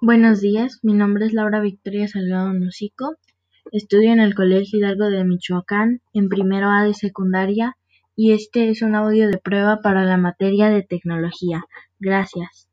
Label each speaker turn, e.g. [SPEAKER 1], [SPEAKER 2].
[SPEAKER 1] Buenos días, mi nombre es Laura Victoria Salgado Nocico, estudio en el Colegio Hidalgo de Michoacán, en primero A de secundaria, y este es un audio de prueba para la materia de tecnología. Gracias.